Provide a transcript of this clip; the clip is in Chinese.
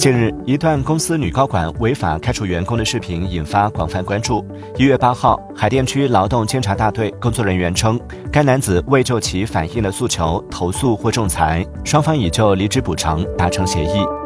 近日一段公司女高管违法开除员工的视频引发广泛关注。一月八号海淀区劳动监察大队工作人员称该男子未就其反映的诉求投诉或仲裁双方已就离职补偿达成协议。